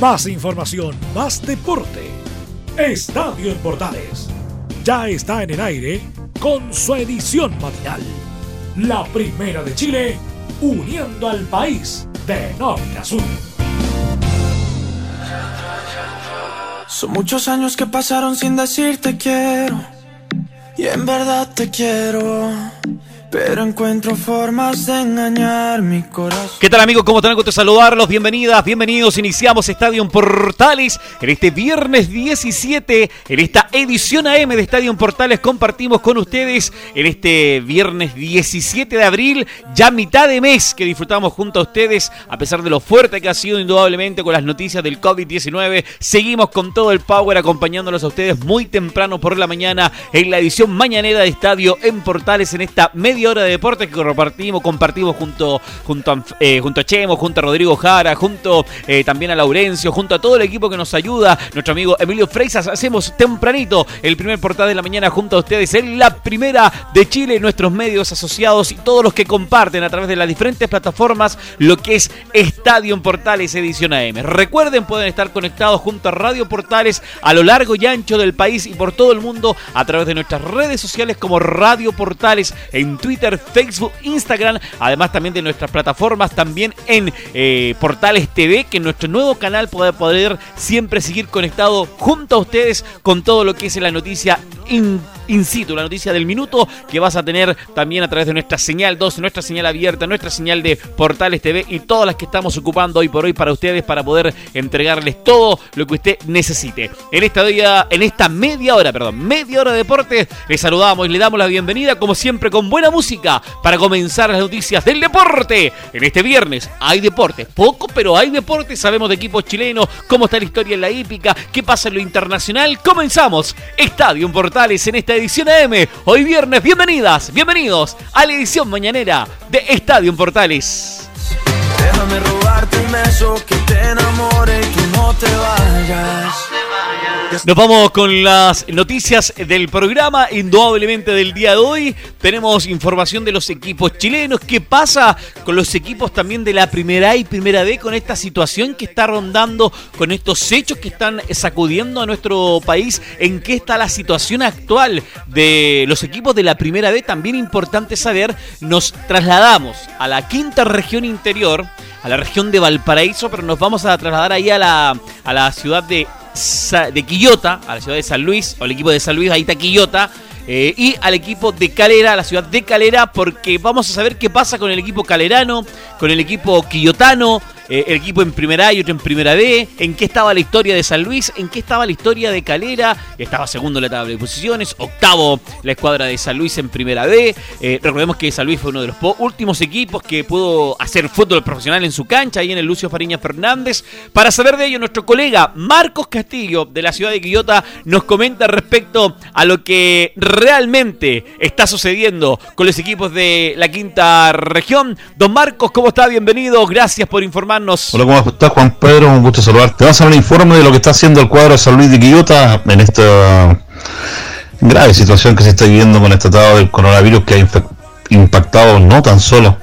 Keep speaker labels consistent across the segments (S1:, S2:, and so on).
S1: Más información, más deporte. Estadio en Portales. Ya está en el aire con su edición matinal. La primera de Chile, uniendo al país de norte a sur.
S2: Son muchos años que pasaron sin decirte quiero. Y en verdad te quiero. Pero encuentro formas de engañar mi corazón.
S3: ¿Qué tal amigos? ¿Cómo están? Gusto saludarlos. Bienvenidas, bienvenidos. Iniciamos Estadio Portales en este viernes 17, en esta edición AM de Estadio Portales. Compartimos con ustedes en este viernes 17 de abril, ya mitad de mes que disfrutamos junto a ustedes, a pesar de lo fuerte que ha sido indudablemente con las noticias del COVID-19. Seguimos con todo el power acompañándolos a ustedes muy temprano por la mañana en la edición mañanera de Estadio en Portales en esta media media hora de deporte que compartimos, compartimos junto, junto, a, eh, junto a Chemo, junto a Rodrigo Jara, junto eh, también a Laurencio, junto a todo el equipo que nos ayuda, nuestro amigo Emilio Freisas. Hacemos tempranito el primer portal de la mañana junto a ustedes en la primera de Chile, nuestros medios asociados y todos los que comparten a través de las diferentes plataformas lo que es Estadio Portales Edición AM. Recuerden, pueden estar conectados junto a Radio Portales a lo largo y ancho del país y por todo el mundo a través de nuestras redes sociales como Radio Portales en Twitter, Facebook, Instagram, además también de nuestras plataformas, también en eh, Portales TV, que nuestro nuevo canal puede poder siempre seguir conectado junto a ustedes con todo lo que es la noticia in, situ, la noticia del minuto que vas a tener también a través de nuestra señal 2, nuestra señal abierta, nuestra señal de Portales TV y todas las que estamos ocupando hoy por hoy para ustedes para poder entregarles todo lo que usted necesite. En esta día, en esta media hora, perdón, media hora de deporte, les saludamos y le damos la bienvenida como siempre con buena música para comenzar las noticias del deporte. En este viernes hay deporte, poco, pero hay deporte. Sabemos de equipos chilenos, cómo está la historia en la hípica, qué pasa en lo internacional. Comenzamos Estadio Portales en esta edición AM. Hoy viernes, bienvenidas, bienvenidos a la edición mañanera de Estadio Portales.
S2: Déjame robarte un beso que te enamore y no te vayas.
S3: Nos vamos con las noticias del programa, indudablemente del día de hoy. Tenemos información de los equipos chilenos. ¿Qué pasa con los equipos también de la primera y primera B con esta situación que está rondando, con estos hechos que están sacudiendo a nuestro país? ¿En qué está la situación actual de los equipos de la primera B? También importante saber, nos trasladamos a la quinta región interior, a la región de Valparaíso, pero nos vamos a trasladar ahí a la, a la ciudad de de Quillota, a la ciudad de San Luis, o el equipo de San Luis, ahí está Quillota, eh, y al equipo de Calera, a la ciudad de Calera, porque vamos a saber qué pasa con el equipo calerano, con el equipo quillotano, eh, el equipo en primera A y otro en primera B, en qué estaba la historia de San Luis, en qué estaba la historia de Calera, estaba segundo en la tabla de posiciones, octavo la escuadra de San Luis en primera B, eh, recordemos que San Luis fue uno de los últimos equipos que pudo hacer fútbol profesional en su cancha, ahí en el Lucio Fariña Fernández. Para saber de ello, nuestro colega Marcos Castillo de la ciudad de Quillota nos comenta respecto a lo que realmente está sucediendo con los equipos de la quinta región. Don Marcos, ¿cómo está? Bienvenido, gracias por informar
S4: Hola, ¿cómo estás, Juan Pedro? Un gusto saludarte. Vamos a dar un informe de lo que está haciendo el cuadro de San Luis de Quillota en esta grave situación que se está viviendo con el tratado del coronavirus que ha impactado no tan solo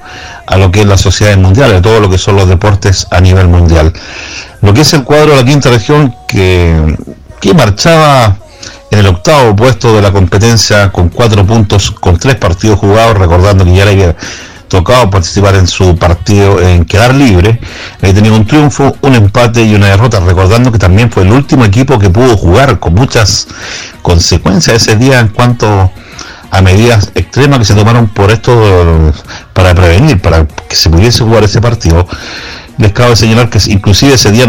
S4: a lo que es la sociedad mundial, a todo lo que son los deportes a nivel mundial. Lo que es el cuadro de la quinta región que, que marchaba en el octavo puesto de la competencia con cuatro puntos, con tres partidos jugados, recordando que ya había tocado participar en su partido en quedar libre, ahí tenía un triunfo, un empate y una derrota, recordando que también fue el último equipo que pudo jugar con muchas consecuencias ese día en cuanto a medidas extremas que se tomaron por esto para prevenir, para que se pudiese jugar ese partido les cabe señalar que inclusive ese día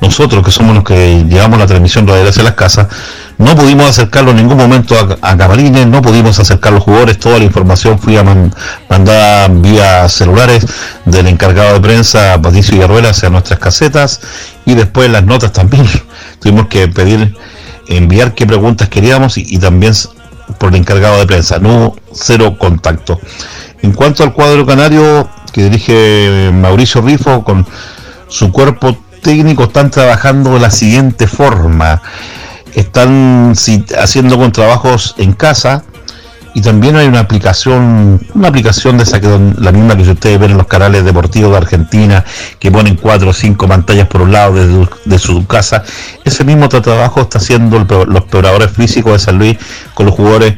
S4: nosotros, que somos los que llevamos la transmisión radial hacia las casas, no pudimos acercarlo en ningún momento a, a Camarines, no pudimos acercar los jugadores, toda la información fui a mandada vía celulares del encargado de prensa Patricio Villarruela hacia nuestras casetas y después las notas también. Tuvimos que pedir, enviar qué preguntas queríamos y, y también por el encargado de prensa, no cero contacto. En cuanto al cuadro canario, que dirige Mauricio Rifo con su cuerpo técnico están trabajando de la siguiente forma. Están haciendo con trabajos en casa y también hay una aplicación, una aplicación de esa que la misma que ustedes ven en los canales deportivos de Argentina, que ponen cuatro o cinco pantallas por un lado de, su casa. Ese mismo trabajo está haciendo los preparadores físicos de San Luis con los jugadores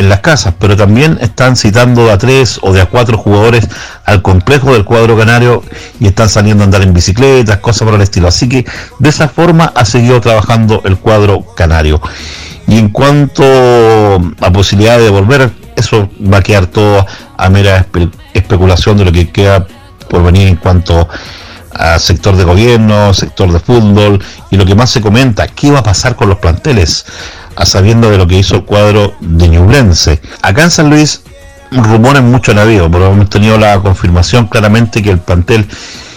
S4: en las casas, pero también están citando a tres o de a cuatro jugadores al complejo del cuadro canario y están saliendo a andar en bicicletas, cosas por el estilo. Así que de esa forma ha seguido trabajando el cuadro canario. Y en cuanto a posibilidad de volver, eso va a quedar todo a mera especulación de lo que queda por venir en cuanto a sector de gobierno, sector de fútbol y lo que más se comenta, qué va a pasar con los planteles, a sabiendo de lo que hizo el cuadro de Ñublense. Acá en San Luis rumores mucho han habido, pero hemos tenido la confirmación claramente que el plantel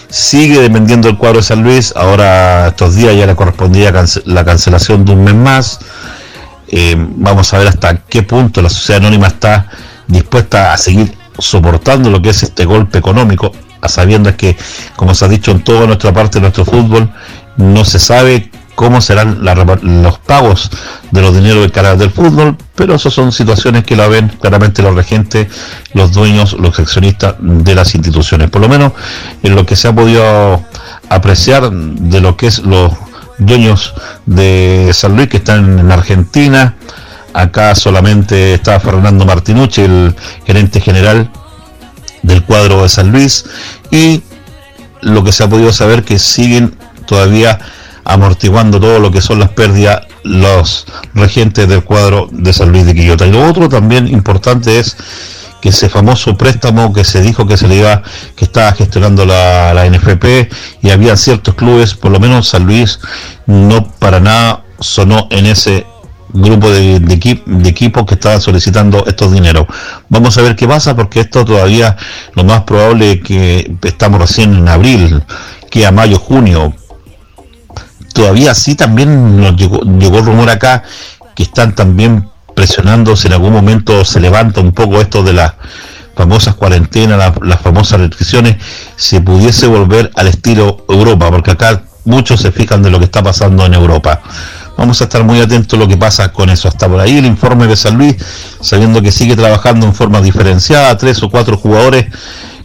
S4: sigue dependiendo del cuadro de San Luis. Ahora estos días ya le correspondía la cancelación de un mes más. Eh, vamos a ver hasta qué punto la sociedad anónima está dispuesta a seguir soportando lo que es este golpe económico, a sabiendas que, como se ha dicho en toda nuestra parte de nuestro fútbol, no se sabe cómo serán los pagos de los dineros de cara del fútbol, pero esas son situaciones que la ven claramente los regentes, los dueños, los accionistas de las instituciones. Por lo menos en lo que se ha podido apreciar de lo que es los dueños de San Luis que están en Argentina. Acá solamente está Fernando Martinucci, el gerente general del cuadro de San Luis. Y lo que se ha podido saber que siguen todavía amortiguando todo lo que son las pérdidas los regentes del cuadro de San Luis de Quillota. Y lo otro también importante es que ese famoso préstamo que se dijo que se le iba, que estaba gestionando la, la NFP y había ciertos clubes, por lo menos San Luis no para nada sonó en ese grupo de, de, equipos que estaban solicitando estos dineros. Vamos a ver qué pasa porque esto todavía lo más probable es que estamos recién en abril, que a mayo, junio. Todavía sí también nos llegó, rumor acá que están también presionando si en algún momento se levanta un poco esto de las famosas cuarentenas, las famosas restricciones, se pudiese volver al estilo Europa, porque acá muchos se fijan de lo que está pasando en Europa. Vamos a estar muy atentos a lo que pasa con eso. Hasta por ahí el informe de San Luis, sabiendo que sigue trabajando en forma diferenciada, tres o cuatro jugadores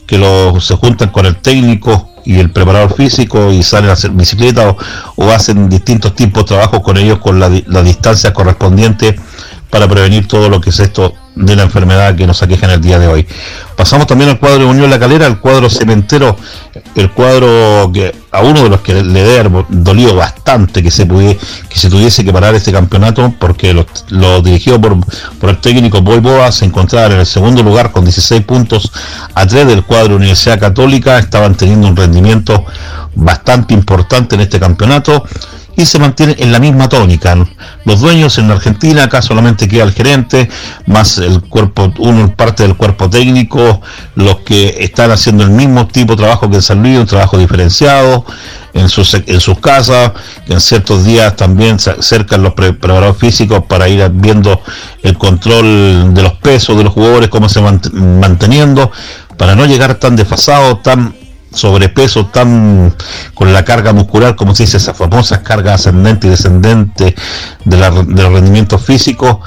S4: que los, se juntan con el técnico y el preparador físico y salen a hacer bicicleta o, hacen distintos tipos de trabajos con ellos con la, la distancia correspondiente para prevenir todo lo que es esto de la enfermedad que nos aqueja en el día de hoy. Pasamos también al cuadro de Unión La Calera, el cuadro cementero, el cuadro que a uno de los que le debe dolido bastante que se que se tuviese que parar este campeonato, porque lo, lo dirigido por, por, el técnico Boy Boa se encontraba en el segundo lugar con 16 puntos a 3 del cuadro Universidad Católica, estaban teniendo un rendimiento bastante importante en este campeonato y se mantiene en la misma tónica. Los dueños en Argentina, acá solamente queda el gerente, más el cuerpo, uno parte del cuerpo técnico, los que están haciendo el mismo tipo de trabajo que en San Luis, un trabajo diferenciado en sus, en sus casas, en ciertos días también se acercan los preparados físicos para ir viendo el control de los pesos de los jugadores, cómo se van manteniendo, para no llegar tan desfasado, tan sobrepeso tan con la carga muscular, como se dice, esa famosa carga ascendente y descendente de, la, de los rendimientos físicos,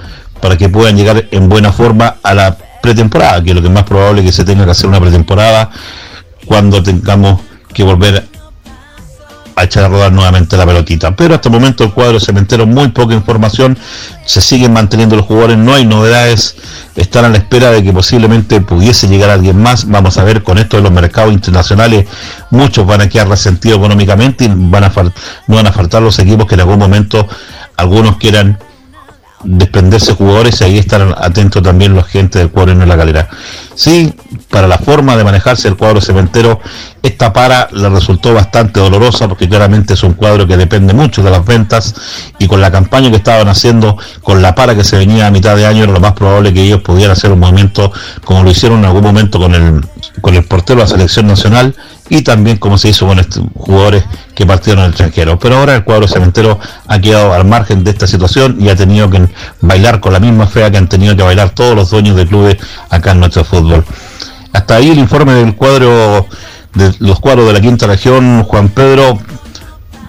S4: para que puedan llegar en buena forma a la pretemporada, que es lo que es más probable que se tenga que hacer una pretemporada cuando tengamos que volver a echar a rodar nuevamente la pelotita. Pero hasta el momento el cuadro cementero, muy poca información, se siguen manteniendo los jugadores, no hay novedades, están a la espera de que posiblemente pudiese llegar alguien más. Vamos a ver con esto de los mercados internacionales, muchos van a quedar resentidos económicamente y van a no van a faltar los equipos que en algún momento algunos quieran desprenderse jugadores y ahí están atentos también los gente del cuadro en la galera. Sí, para la forma de manejarse el cuadro cementero, esta para le resultó bastante dolorosa porque claramente es un cuadro que depende mucho de las ventas y con la campaña que estaban haciendo, con la para que se venía a mitad de año, era lo más probable que ellos pudieran hacer un movimiento como lo hicieron en algún momento con el, con el portero de la selección nacional y también como se hizo con estos jugadores que partieron al extranjero. Pero ahora el cuadro cementero ha quedado al margen de esta situación y ha tenido que bailar con la misma fea que han tenido que bailar todos los dueños de clubes acá en nuestro fútbol. Hasta ahí el informe del cuadro de los cuadros de la quinta región, Juan Pedro,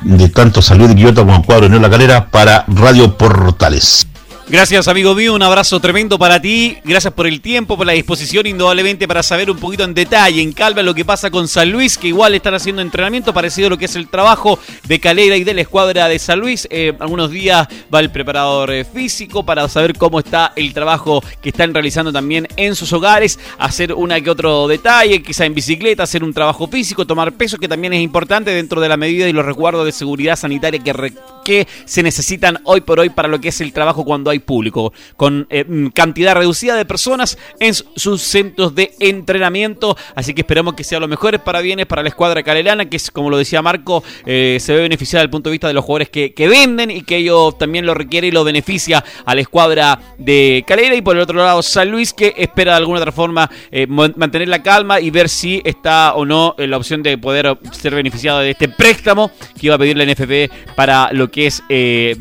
S4: de tanto Salud de Quillota como el cuadro de La Calera para Radio Portales.
S3: Gracias, amigo mío. Un abrazo tremendo para ti. Gracias por el tiempo, por la disposición, indudablemente, para saber un poquito en detalle, en calma, lo que pasa con San Luis, que igual están haciendo entrenamiento parecido a lo que es el trabajo de Calera y de la escuadra de San Luis. Eh, algunos días va el preparador eh, físico para saber cómo está el trabajo que están realizando también en sus hogares, hacer una que otro detalle, quizá en bicicleta, hacer un trabajo físico, tomar peso, que también es importante dentro de la medida y los recuerdos de seguridad sanitaria que, que se necesitan hoy por hoy para lo que es el trabajo cuando hay público, con eh, mm, cantidad reducida de personas en sus centros de entrenamiento. Así que esperamos que sea lo mejores para bienes para la escuadra calelana, que es, como lo decía Marco, eh, se ve beneficiada desde el punto de vista de los jugadores que, venden y que ellos también lo requiere y lo beneficia a la escuadra de Calera. Y por el otro lado, San Luis, que espera de alguna otra forma eh, mantener la calma y ver si está o no la opción de poder ser beneficiado de este préstamo que iba a pedir la NFP para lo que es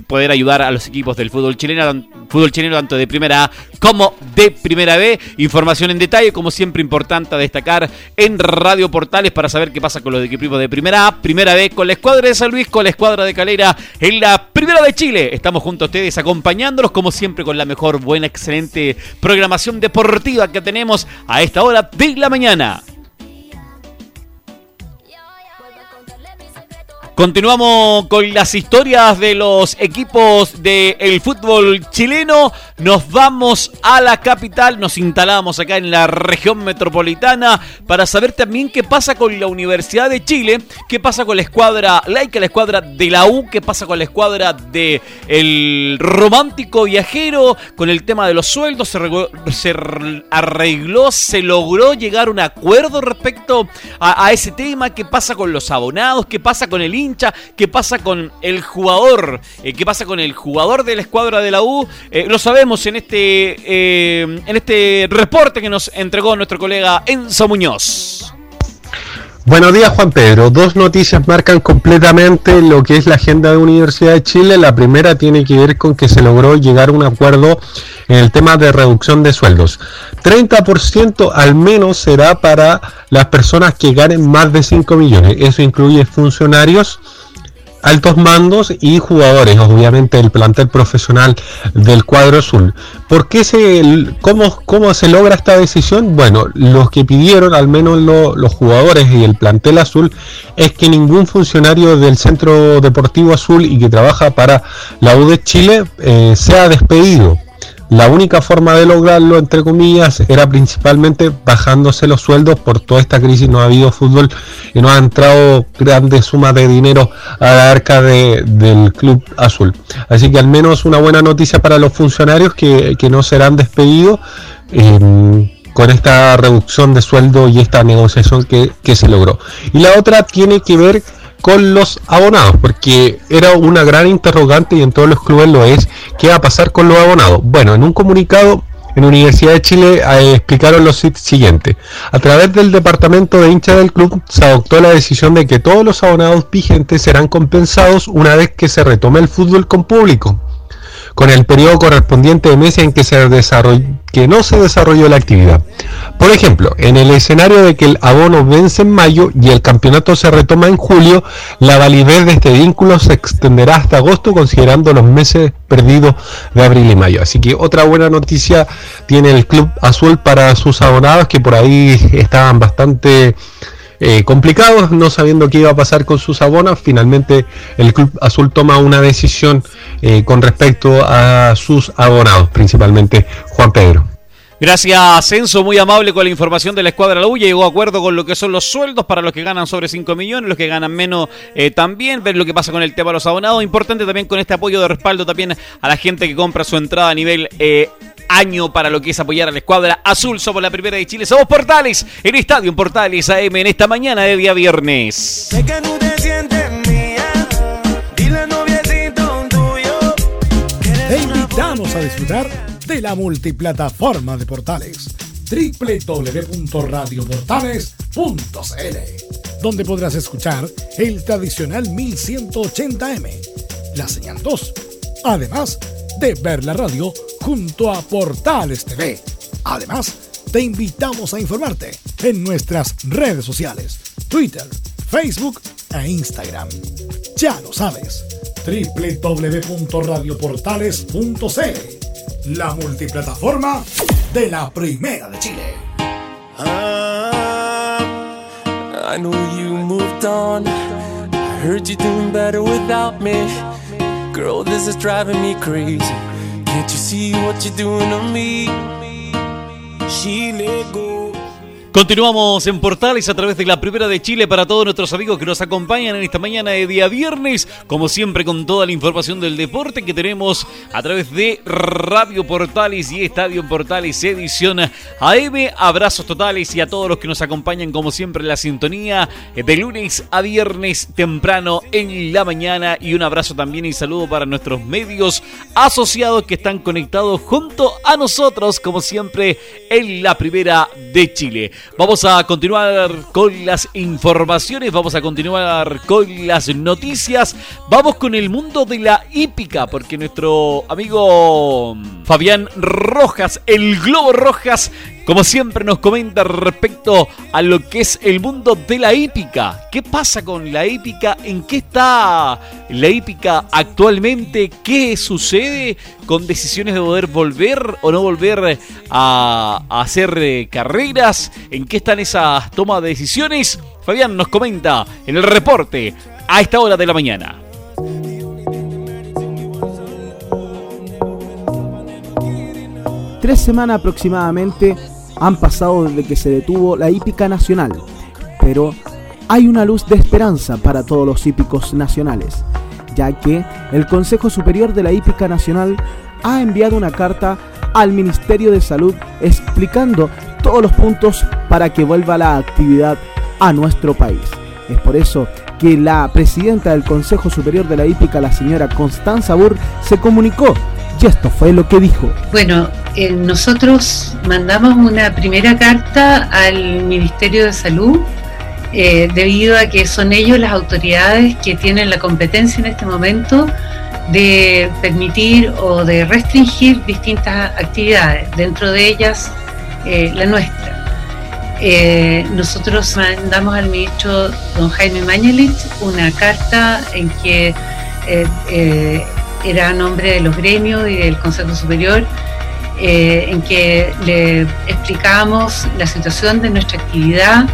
S3: poder ayudar a los equipos del fútbol chileno, fútbol chileno tanto de primera A como de primera B. Información en detalle, como siempre importante a destacar en Radio Portales para saber qué pasa con los equipos de primera A, primera B, con la escuadra de San Luis, con la escuadra de Calera en la primera de Chile. Estamos junto a ustedes acompañándolos como siempre con la mejor, buena, excelente programación deportiva que tenemos a esta hora de la mañana. Continuamos con las historias de los equipos del fútbol chileno. Nos vamos a la capital, nos instalamos acá en la región metropolitana para saber también qué pasa con la Universidad de Chile, qué pasa con la escuadra laica, la escuadra de la U, qué pasa con la escuadra de el romántico viajero, con el tema de los sueldos, se, se arregló, se logró llegar a un acuerdo respecto a, a ese tema, qué pasa con los abonados, qué pasa con el qué pasa con el jugador, eh, qué pasa con el jugador de la escuadra de la U, eh, lo sabemos en este, eh, en este reporte que nos entregó nuestro colega Enzo Muñoz.
S5: Buenos días Juan Pedro. Dos noticias marcan completamente lo que es la agenda de Universidad de Chile. La primera tiene que ver con que se logró llegar a un acuerdo en el tema de reducción de sueldos. 30% al menos será para las personas que ganen más de 5 millones. Eso incluye funcionarios, altos mandos y jugadores, obviamente el plantel profesional del cuadro azul. ¿Por qué se, cómo, cómo se logra esta decisión? Bueno, los que pidieron, al menos los jugadores y el plantel azul, es que ningún funcionario del Centro Deportivo Azul y que trabaja para la U de Chile eh, sea despedido. La única forma de lograrlo, entre comillas, era principalmente bajándose los sueldos. Por toda esta crisis no ha habido fútbol y no ha entrado grandes sumas de dinero a la arca del Club Azul. Así que al menos una buena noticia para los funcionarios que, no serán despedidos. Em, con esta reducción de sueldo y esta negociación que, que se logró. Y la otra tiene que ver con los abonados, porque era una gran interrogante y en todos los clubes lo es, ¿qué va a pasar con los abonados? Bueno, en un comunicado en Universidad de Chile eh, explicaron lo siguiente. A través del departamento de hincha del club se adoptó la decisión de que todos los abonados vigentes serán compensados una vez que se retome el fútbol con público con el periodo correspondiente de meses en que, se que no se desarrolló la actividad. Por ejemplo, en el escenario de que el abono vence en mayo y el campeonato se retoma en julio, la validez de este vínculo se extenderá hasta agosto considerando los meses perdidos de abril y mayo. Así que otra buena noticia tiene el Club Azul para sus abonados que por ahí estaban bastante eh, complicados, no sabiendo qué iba a pasar con sus abonos. Finalmente el Club Azul toma una decisión eh, con respecto a sus abonados, principalmente Juan Pedro.
S3: Gracias, Censo, muy amable con la información de la escuadra La U. Llegó a acuerdo con lo que son los sueldos para los que ganan sobre 5 millones, los que ganan menos eh, también, ver lo que pasa con el tema de los abonados. Importante también con este apoyo de respaldo también a la gente que compra su entrada a nivel año para lo que es apoyar a la escuadra azul. Somos la primera de Chile, somos Portales en Estadio Portales AM en esta mañana de día viernes.
S1: Te invitamos a disfrutar de la multiplataforma de Portales www.radioportales.cl donde podrás escuchar el tradicional 1180m, la señal 2. Además, de ver la radio junto a Portales TV. Además, te invitamos a informarte en nuestras redes sociales, Twitter, Facebook e Instagram. Ya lo sabes, www.radioportales.cl. la multiplataforma de la Primera de Chile.
S2: Ah, I know you moved on. I heard you doing better without me. Girl, this is driving me crazy. Can't you see what you're doing to me? She let go.
S3: Continuamos en Portales a través de la Primera de Chile para todos nuestros amigos que nos acompañan en esta mañana de día viernes, como siempre con toda la información del deporte que tenemos a través de Radio Portales y Estadio Portales edición AM. Abrazos totales y a todos los que nos acompañan como siempre en la sintonía de lunes a viernes temprano en la mañana y un abrazo también y saludo para nuestros medios asociados que están conectados junto a nosotros como siempre en la Primera de Chile. Vamos a continuar con las informaciones, vamos a continuar con las noticias. Vamos con el mundo de la hípica, porque nuestro amigo Fabián Rojas, el Globo Rojas, como siempre nos comenta respecto a lo que es el mundo de la hípica. ¿Qué pasa con la hípica? ¿En qué está la hípica actualmente? ¿Qué sucede con decisiones de poder volver o no volver a, hacer eh, carreras? ¿En qué están esas tomas de decisiones? Fabián nos comenta en el reporte a esta hora de la mañana.
S6: Tres semanas aproximadamente han pasado desde que se detuvo la hípica nacional, pero hay una luz de esperanza para todos los hípicos nacionales, ya que el Consejo Superior de la Hípica Nacional ha enviado una carta al Ministerio de Salud explicando todos los puntos para que vuelva la actividad a nuestro país. Es por eso que la presidenta del Consejo Superior de la Hípica, la señora Constanza Burr, se comunicó y esto fue lo que dijo.
S7: Bueno, eh, nosotros mandamos una primera carta al Ministerio de Salud eh, debido a que son ellos las autoridades que tienen la competencia en este momento de permitir o de restringir distintas actividades, dentro de ellas eh, la nuestra. nosotros mandamos al ministro don Jaime Mañalich una carta en que era a nombre de los gremios y del Consejo Superior, eh, en que le explicábamos la situación de nuestra actividad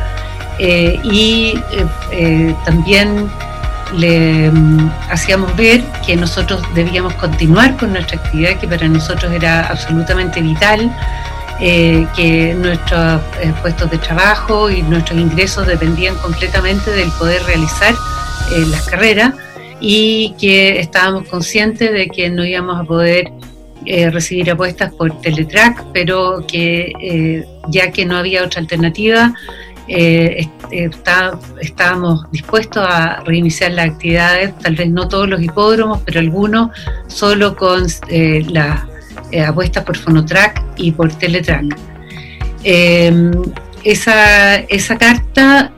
S7: eh, y eh, también le mm, hacíamos ver que nosotros debíamos continuar con nuestra actividad, que para nosotros era absolutamente vital, que nuestros puestos de trabajo y nuestros ingresos dependían completamente del poder realizar las carreras y que estábamos conscientes de que no íbamos a poder eh, recibir apuestas por Teletrack, pero que eh, ya que no había otra alternativa, eh, estábamos dispuestos a reiniciar las actividades, tal vez no todos los hipódromos, pero algunos solo con las apuestas por Fonotrack y por Teletrack. Esa, esa, carta,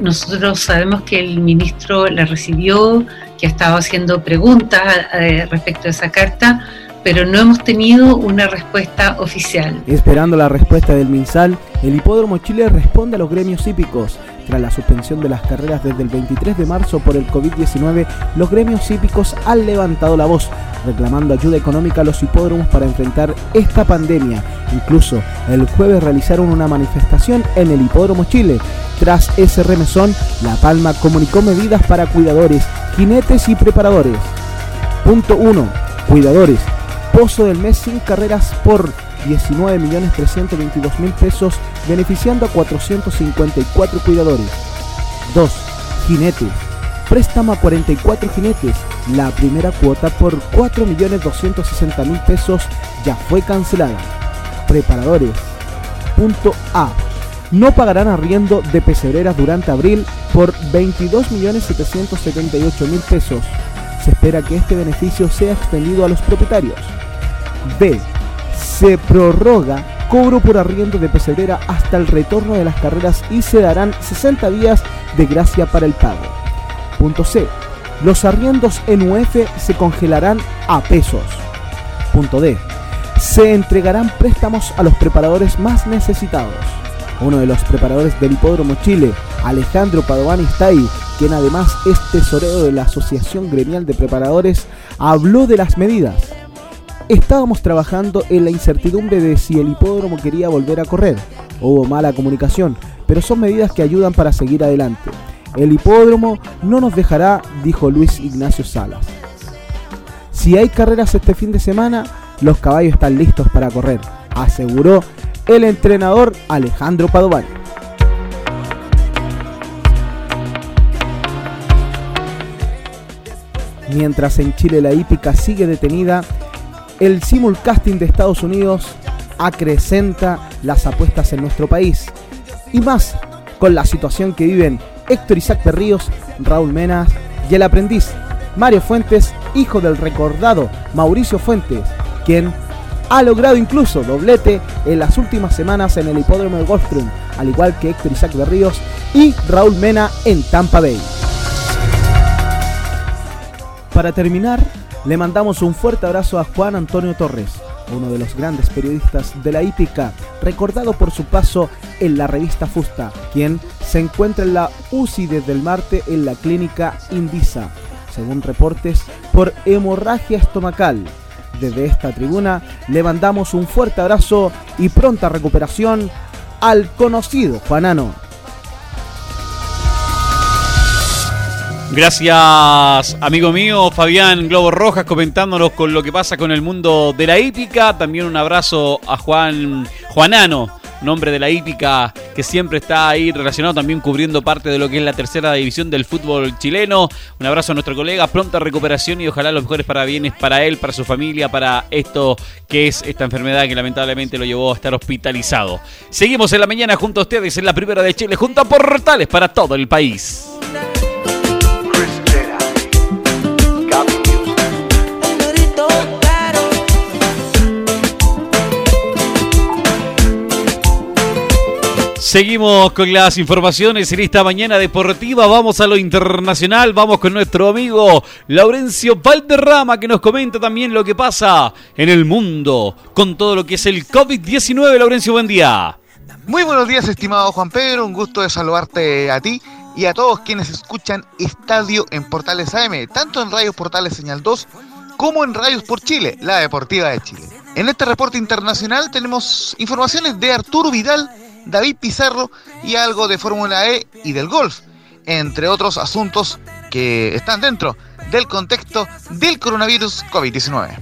S7: nosotros sabemos que el ministro la recibió, que ha estado haciendo preguntas eh, respecto a esa carta, pero no hemos tenido una respuesta oficial.
S6: Esperando la respuesta del MinSal, el Hipódromo Chile responde a los gremios hípicos. Tras la suspensión de las carreras desde el 23 de marzo por el COVID-19, los gremios hípicos han levantado la voz, reclamando ayuda económica a los hipódromos para enfrentar esta pandemia. Incluso el jueves realizaron una manifestación en el Hipódromo Chile. Tras ese remesón, La Palma comunicó medidas para cuidadores, jinetes y preparadores. Punto 1. Cuidadores. Pozo del mes sin carreras por 19.322.000 pesos, beneficiando a 454 cuidadores. 2. Jinetes. Préstamo a 44 jinetes. La primera cuota por 4.260.000 pesos ya fue cancelada. Preparadores. Punto A. No pagarán arriendo de pesebreras durante abril por 22.778.000 pesos. Se espera que este beneficio sea extendido a los propietarios. B se prorroga cobro por arriendo de pesebrera hasta el retorno de las carreras y se darán 60 días de gracia para el pago. Punto C. Los arriendos en UF se congelarán a pesos. Punto D. Se entregarán préstamos a los preparadores más necesitados. Uno de los preparadores del Hipódromo Chile, Alejandro Padovani Stay, quien además es tesorero de la Asociación Gremial de Preparadores, habló de las medidas estábamos trabajando en la incertidumbre de si el hipódromo quería volver a correr. Hubo mala comunicación, pero son medidas que ayudan para seguir adelante. El hipódromo no nos dejará, dijo Luis Ignacio Salas. Si hay carreras este fin de semana, los caballos están listos para correr, aseguró el entrenador Alejandro Padovani. Mientras en Chile la hípica sigue detenida, el simulcasting de Estados Unidos acrecenta las apuestas en nuestro país. Y más con la situación que viven Héctor Isaac Berríos, Raúl Menas y el aprendiz Mario Fuentes, hijo del recordado Mauricio Fuentes, quien ha logrado incluso doblete en las últimas semanas en el hipódromo de Gulfstream, al igual que Héctor Isaac Berríos y Raúl Mena en Tampa Bay. Para terminar, le mandamos un fuerte abrazo a Juan Antonio Torres, uno de los grandes periodistas de la hípica, recordado por su paso en la revista Fusta, quien se encuentra en la UCI desde el martes en la clínica Indisa, según reportes por hemorragia estomacal. Desde esta tribuna le mandamos un fuerte abrazo y pronta recuperación al conocido Juanano.
S3: Gracias, amigo mío, Fabián Globo Rojas, comentándonos con lo que pasa con el mundo de la hípica. También un abrazo a Juan Juanano, nombre de la hípica que siempre está ahí relacionado también cubriendo parte de lo que es la tercera división del fútbol chileno. Un abrazo a nuestro colega, pronta recuperación y ojalá los mejores parabienes para él, para su familia, para esto que es esta enfermedad que lamentablemente lo llevó a estar hospitalizado. Seguimos en la mañana junto a ustedes en la primera de Chile, junto a Portales para todo el país. Seguimos con las informaciones en esta mañana deportiva. Vamos a lo internacional. Vamos con nuestro amigo Laurencio Valderrama que nos comenta también lo que pasa en el mundo con todo lo que es el COVID-19. Laurencio, buen día.
S8: Muy buenos días, estimado Juan Pedro. Un gusto de saludarte a ti y a todos quienes escuchan Estadio en Portales AM, tanto en Radios Portales Señal 2 como en Radios por Chile, la deportiva de Chile. En este reporte internacional tenemos informaciones de Arturo Vidal David Pizarro y algo de Fórmula E y del golf, entre otros asuntos que están dentro del contexto del coronavirus COVID-19.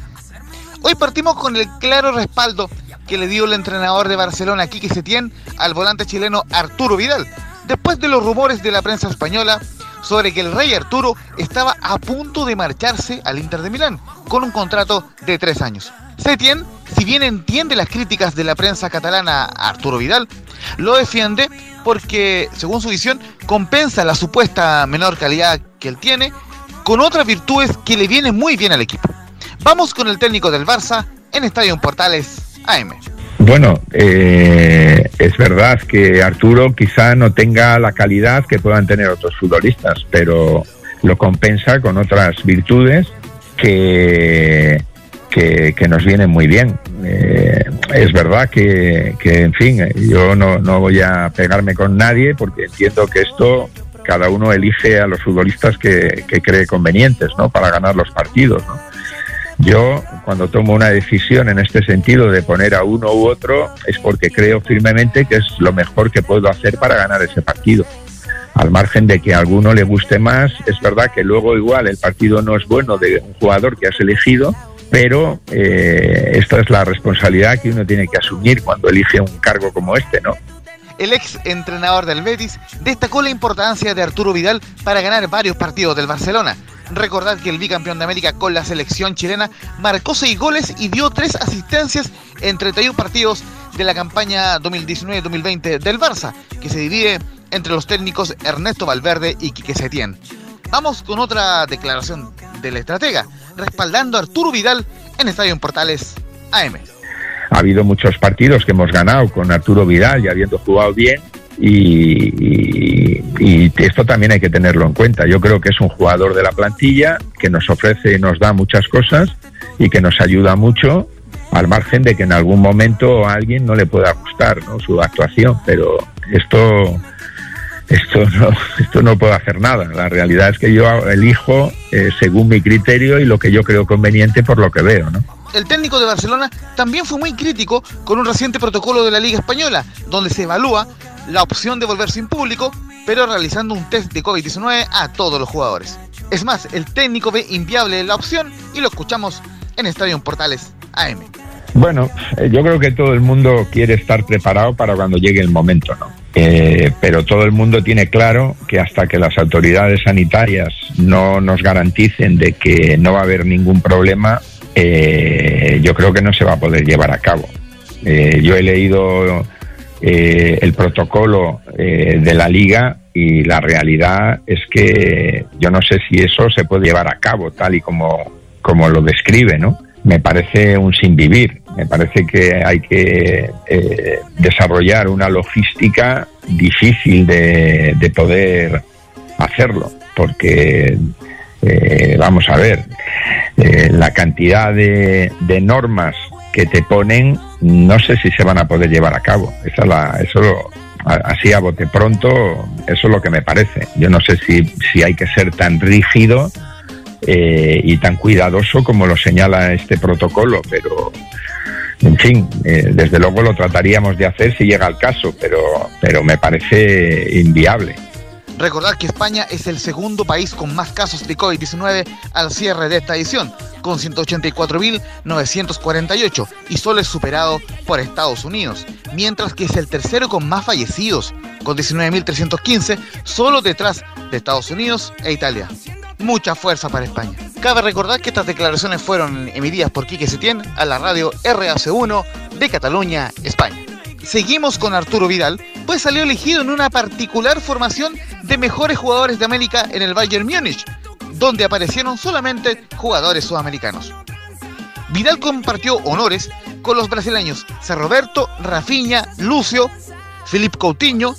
S8: Hoy partimos con el claro respaldo que le dio el entrenador de Barcelona, Quique Setién, al volante chileno Arturo Vidal, después de los rumores de la prensa española sobre que el rey Arturo estaba a punto de marcharse al Inter de Milán con un contrato de tres años. Setien, si bien entiende las críticas de la prensa catalana Arturo Vidal, lo defiende porque, según su visión, compensa la supuesta menor calidad que él tiene con otras virtudes que le vienen muy bien al equipo. Vamos con el técnico del Barça en Estadio Portales AM.
S9: Bueno, eh, es verdad que Arturo quizá no tenga la calidad que puedan tener otros futbolistas, pero lo compensa con otras virtudes que, que, nos vienen muy bien. Eh, es verdad que, en fin, yo no, voy a pegarme con nadie porque entiendo que esto cada uno elige a los futbolistas que, que cree convenientes ¿no? para ganar los partidos. Yo, cuando tomo una decisión en este sentido de poner a uno u otro, es porque creo firmemente que es lo mejor que puedo hacer para ganar ese partido. Al margen de que a alguno le guste más, es verdad que luego igual el partido no es bueno de un jugador que has elegido, pero eh, esta es la responsabilidad que uno tiene que asumir cuando elige un cargo como este, ¿no?
S8: El ex entrenador del Betis destacó la importancia de Arturo Vidal para ganar varios partidos del Barcelona. Recordad que el bicampeón de América con la selección chilena marcó seis goles y dio tres asistencias en 31 partidos de la campaña 2019-2020 del Barça, que se divide entre los técnicos Ernesto Valverde y Quique Setién. Vamos con otra declaración del estratega, respaldando a Arturo Vidal en Estadio en Portales AM.
S9: Ha habido muchos partidos que hemos ganado con Arturo Vidal y habiendo jugado bien y, esto también hay que tenerlo en cuenta. Yo creo que es un jugador de la plantilla que nos ofrece y nos da muchas cosas y que nos ayuda mucho al margen de que en algún momento a alguien no le pueda gustar ¿no? su actuación, pero esto esto no, esto no puedo hacer nada. La realidad es que yo elijo eh, según mi criterio y lo que yo creo conveniente por lo que veo, ¿no?
S8: El técnico de Barcelona también fue muy crítico con un reciente protocolo de la Liga Española, donde se evalúa la opción de volver sin público, pero realizando un test de COVID-19 a todos los jugadores. Es más, el técnico ve inviable la opción y lo escuchamos en Estadio Portales AM.
S9: Bueno, eh, yo creo que todo el mundo quiere estar preparado para cuando llegue el momento, ¿no? Eh, pero todo el mundo tiene claro que hasta que las autoridades sanitarias no nos garanticen de que no va a haber ningún problema, eh, yo creo que no se va a poder llevar a cabo. yo he leído el protocolo de la liga y la realidad es que yo no sé si eso se puede llevar a cabo tal y como, como lo describe, ¿no? Me parece un sin vivir. Me parece que hay que eh, desarrollar una logística difícil de, poder hacerlo, porque eh, vamos a ver, eh, la cantidad de, normas que te ponen, no sé si se van a poder llevar a cabo. Esa la, eso así a bote pronto, eso es lo que me parece. Yo no sé si, si hay que ser tan rígido y tan cuidadoso como lo señala este protocolo, pero en fin, eh, desde luego lo trataríamos de hacer si llega el caso, pero, pero me parece inviable.
S8: Recordar que España es el segundo país con más casos de COVID-19 al cierre de esta edición, con 184.948 y solo es superado por Estados Unidos, mientras que es el tercero con más fallecidos, con 19.315, solo detrás de Estados Unidos e Italia mucha fuerza para España. Cabe recordar que estas declaraciones fueron emitidas por Quique Setién a la radio RAC1 de Cataluña, España. Seguimos con Arturo Vidal, pues salió elegido en una particular formación de mejores jugadores de América en el Bayern Múnich, donde aparecieron solamente jugadores sudamericanos. Vidal compartió honores con los brasileños C. Roberto, Rafinha, Lucio, Felipe Coutinho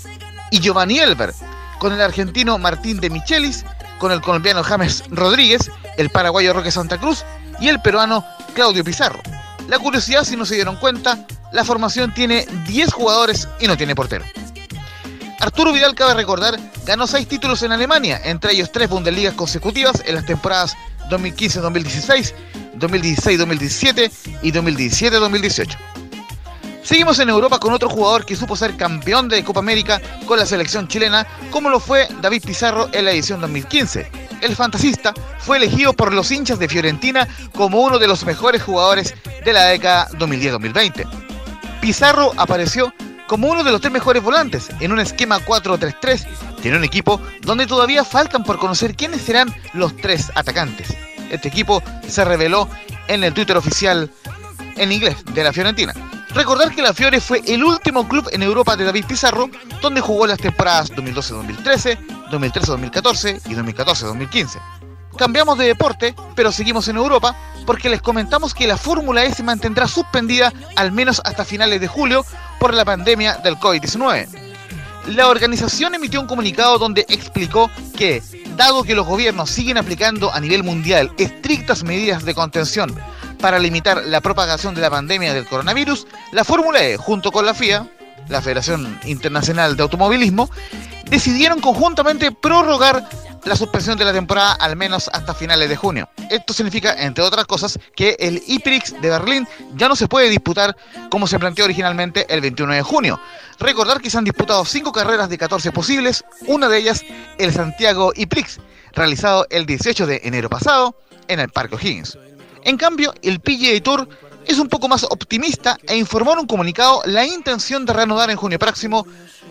S8: y Giovanni Elber, con el argentino Martín de Michelis con el colombiano James Rodríguez, el paraguayo Roque Santa Cruz y el peruano Claudio Pizarro. La curiosidad, si no se dieron cuenta, la formación tiene 10 jugadores y no tiene portero. Arturo Vidal, cabe recordar, ganó 6 títulos en Alemania, entre ellos 3 Bundesligas consecutivas en las temporadas 2015-2016, 2016-2017 y 2017-2018. Seguimos en Europa con otro jugador que supo ser campeón de Copa América con la selección chilena, como lo fue David Pizarro en la edición 2015. El fantasista fue elegido por los hinchas de Fiorentina como uno de los mejores jugadores de la década 2010-2020. Pizarro apareció como uno de los tres mejores volantes en un esquema 4-3-3. Tiene un equipo donde todavía faltan por conocer quiénes serán los tres atacantes. Este equipo se reveló en el Twitter oficial en inglés de la Fiorentina. Recordar que la Fiore fue el último club en Europa de David Pizarro, donde jugó las temporadas 2012-2013, 2013-2014 y 2014-2015. Cambiamos de deporte, pero seguimos en Europa porque les comentamos que la Fórmula E se mantendrá suspendida al menos hasta finales de julio por la pandemia del COVID-19. La organización emitió un comunicado donde explicó que, dado que los gobiernos siguen aplicando a nivel mundial estrictas medidas de contención para limitar la propagación de la pandemia del coronavirus, la Fórmula E, junto con la FIA, la Federación Internacional de Automovilismo, decidieron conjuntamente prorrogar la suspensión de la temporada al menos hasta finales de junio. Esto significa, entre otras cosas, que el IPRIX de Berlín ya no se puede disputar como se planteó originalmente el 21 de junio. Recordar que se han disputado 5 carreras de 14 posibles, una de ellas el Santiago IPRIX, realizado el 18 de enero pasado en el Parque O'Higgins. En cambio, el PGA Tour es un poco más optimista e informó en un comunicado la intención de reanudar en junio próximo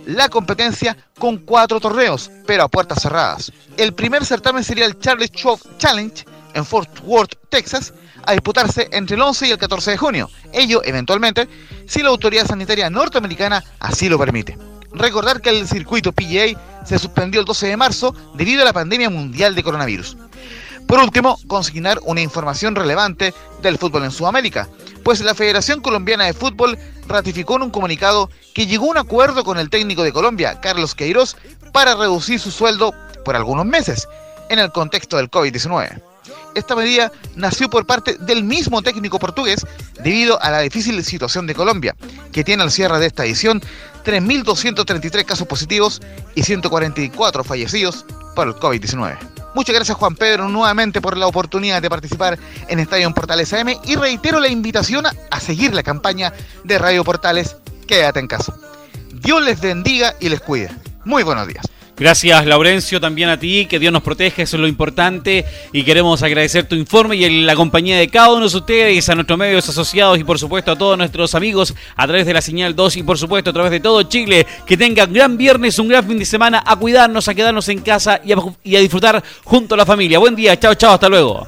S8: la competencia con cuatro torneos, pero a puertas cerradas. El primer certamen sería el Charlie Schwab Challenge en Fort Worth, Texas, a disputarse entre el 11 y el 14 de junio. Ello, eventualmente, si la autoridad sanitaria norteamericana así lo permite. Recordar que el circuito PGA se suspendió el 12 de marzo debido a la pandemia mundial de coronavirus. Por último, consignar una información relevante del fútbol en Sudamérica, pues la Federación Colombiana de Fútbol ratificó en un comunicado que llegó a un acuerdo con el técnico de Colombia, Carlos Queiroz, para reducir su sueldo por algunos meses, en el contexto del COVID-19. Esta medida nació por parte del mismo técnico portugués debido a la difícil situación de Colombia, que tiene al cierre de esta edición 3.233 casos positivos y 144 fallecidos por el COVID-19. Muchas gracias Juan Pedro nuevamente por la oportunidad de participar en Estadio en Portales AM y reitero la invitación a seguir la campaña de Radio Portales Quédate en casa. Dios les bendiga y les cuide. Muy buenos días.
S3: Gracias, Laurencio, también a ti, que Dios nos proteja, eso es lo importante. Y queremos agradecer tu informe y la compañía de cada uno de ustedes, a nuestros medios asociados y, por supuesto, a todos nuestros amigos a través de la señal 2 y, por supuesto, a través de todo Chile. Que tengan gran viernes, un gran fin de semana, a cuidarnos, a quedarnos en casa y a, disfrutar junto a la familia. Buen día, chao, chao, hasta luego.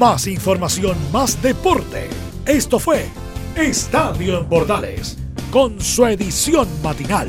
S1: Más información, más deporte. Esto fue Estadio en Portales, con su edición matinal